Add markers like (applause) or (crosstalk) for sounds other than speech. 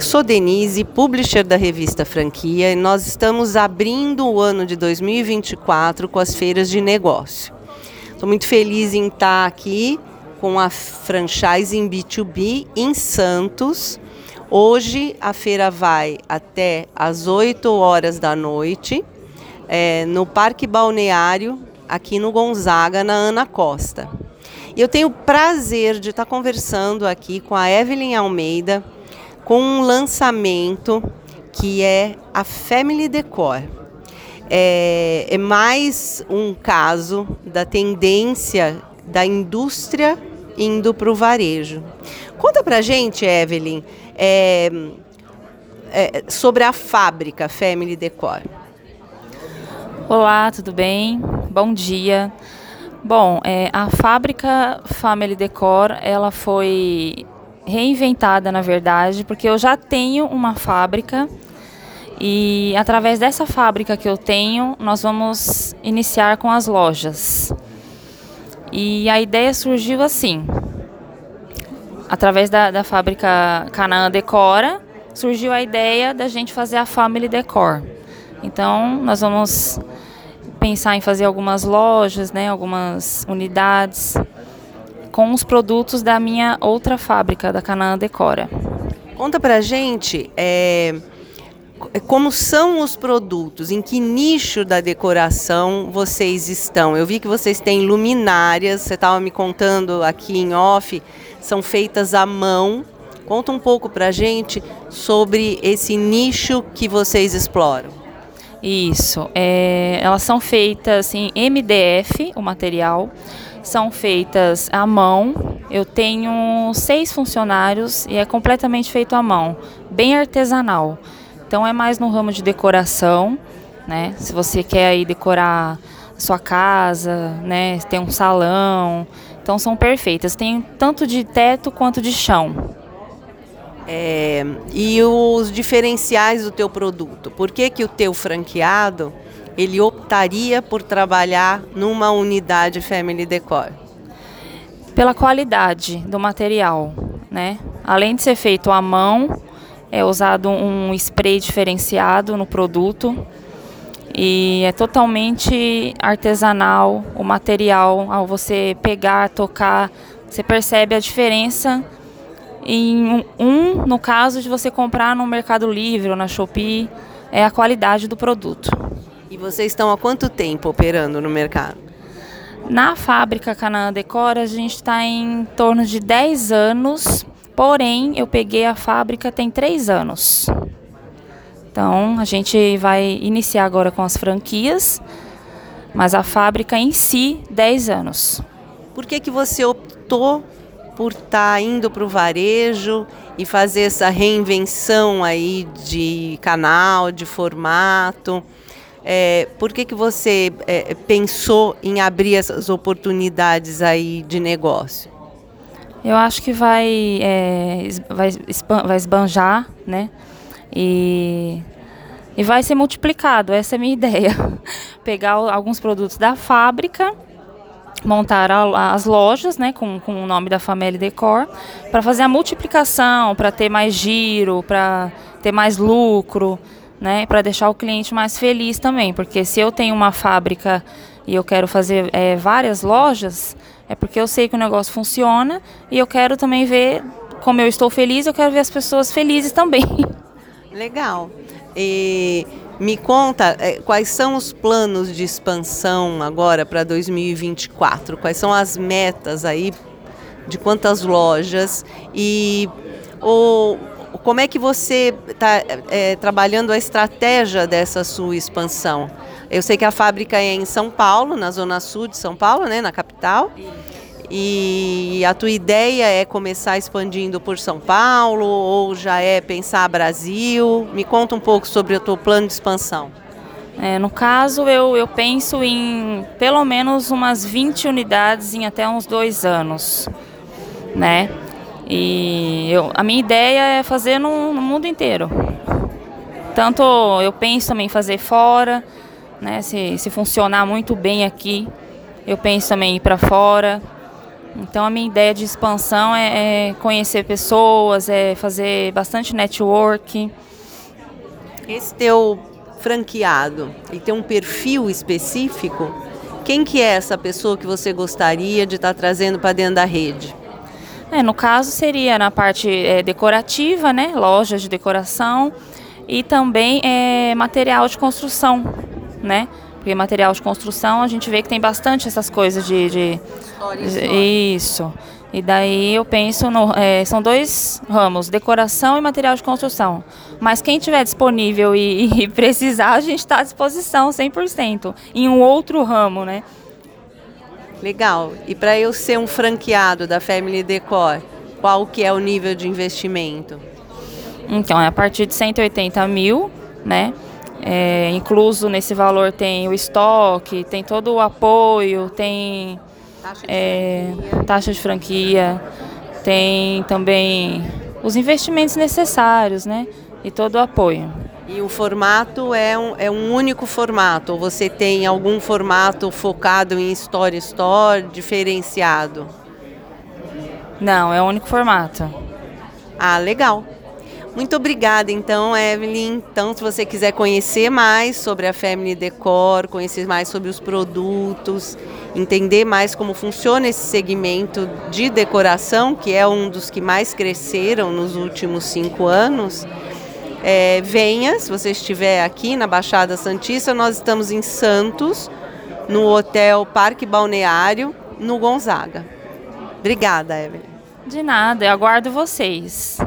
Sou Denise, publisher da revista Franquia, e nós estamos abrindo o ano de 2024 com as feiras de negócio. Estou muito feliz em estar aqui com a franchise em B2B em Santos. Hoje a feira vai até às 8 horas da noite, é, no Parque Balneário, aqui no Gonzaga, na Ana Costa. E eu tenho o prazer de estar conversando aqui com a Evelyn Almeida, com um lançamento que é a Family Decor. É, é mais um caso da tendência da indústria indo para o varejo. Conta para gente, Evelyn, é, é, sobre a fábrica Family Decor. Olá, tudo bem? Bom dia. Bom, é, a fábrica Family Decor, ela foi reinventada, na verdade, porque eu já tenho uma fábrica e através dessa fábrica que eu tenho, nós vamos iniciar com as lojas. E a ideia surgiu assim. Através da, da fábrica Canaã Decora, surgiu a ideia da gente fazer a Family Decor. Então, nós vamos pensar em fazer algumas lojas, né, algumas unidades com os produtos da minha outra fábrica, da Canaã Decora. Conta pra gente é, como são os produtos, em que nicho da decoração vocês estão. Eu vi que vocês têm luminárias, você estava me contando aqui em off, são feitas à mão. Conta um pouco pra gente sobre esse nicho que vocês exploram. Isso, é, elas são feitas em MDF, o material, são feitas à mão. Eu tenho seis funcionários e é completamente feito à mão, bem artesanal. Então é mais no ramo de decoração, né? Se você quer aí decorar sua casa, né? Tem um salão, então são perfeitas. Tem tanto de teto quanto de chão. É, e os diferenciais do teu produto? Por que, que o teu franqueado ele optaria por trabalhar numa unidade Family Decor? Pela qualidade do material, né? Além de ser feito à mão, é usado um spray diferenciado no produto e é totalmente artesanal o material. Ao você pegar, tocar, você percebe a diferença em um, no caso de você comprar no Mercado Livre ou na Shopee, é a qualidade do produto. Vocês estão há quanto tempo operando no mercado? Na fábrica Canaã Decor, a gente está em torno de 10 anos, porém eu peguei a fábrica tem 3 anos. Então a gente vai iniciar agora com as franquias, mas a fábrica em si, 10 anos. Por que, que você optou por estar tá indo para o varejo e fazer essa reinvenção aí de canal, de formato? É, por que, que você é, pensou em abrir essas oportunidades aí de negócio? Eu acho que vai, é, vai, vai esbanjar, né? E, e vai ser multiplicado, essa é a minha (laughs) ideia. Pegar alguns produtos da fábrica, montar a, as lojas, né, com, com o nome da Família Decor, para fazer a multiplicação, para ter mais giro, para ter mais lucro, né, para deixar o cliente mais feliz também, porque se eu tenho uma fábrica e eu quero fazer é, várias lojas, é porque eu sei que o negócio funciona e eu quero também ver como eu estou feliz, eu quero ver as pessoas felizes também. (laughs) Legal. E me conta é, quais são os planos de expansão agora para 2024? Quais são as metas aí de quantas lojas e como é que você está é, trabalhando a estratégia dessa sua expansão? Eu sei que a fábrica é em São Paulo, na zona sul de São Paulo, né, na capital. E a tua ideia é começar expandindo por São Paulo ou já é pensar Brasil? Me conta um pouco sobre o teu plano de expansão. É, no caso, eu, eu penso em pelo menos umas 20 unidades em até uns dois anos, né? E eu, a minha ideia é fazer no, no mundo inteiro. Tanto eu penso também em fazer fora, né? Se, se funcionar muito bem aqui, eu penso também em ir para fora. Então a minha ideia de expansão é, é conhecer pessoas, é fazer bastante network. Esse teu franqueado, ele tem um perfil específico? Quem que é essa pessoa que você gostaria de estar tá trazendo para dentro da rede? É, no caso seria na parte é, decorativa, né, lojas de decoração e também é, material de construção, né? Porque material de construção a gente vê que tem bastante essas coisas de. de, isso. E daí eu penso, no, é, são dois ramos, decoração e material de construção. Mas quem tiver disponível e, (laughs) e precisar, a gente está à disposição 100%. Em um outro ramo, né? Legal. E para eu ser um franqueado da Family Decor, qual que é o nível de investimento? Então, é a partir de 180 mil, né? É, incluso nesse valor tem o estoque, tem todo o apoio, tem taxa de, é, taxa de franquia, tem também os investimentos necessários, né? E todo o apoio. E o formato é um, é um único formato? Ou você tem algum formato focado em Story Store, diferenciado? Não, é um único formato. Ah, legal. Muito obrigada, então, Evelyn. Então, se você quiser conhecer mais sobre a Family Decor, conhecer mais sobre os produtos, entender mais como funciona esse segmento de decoração, que é um dos que mais cresceram nos últimos cinco anos, é, venha, se você estiver aqui na Baixada Santista, nós estamos em Santos, no Hotel Parque Balneário, no Gonzaga. Obrigada, Evelyn. De nada, eu aguardo vocês.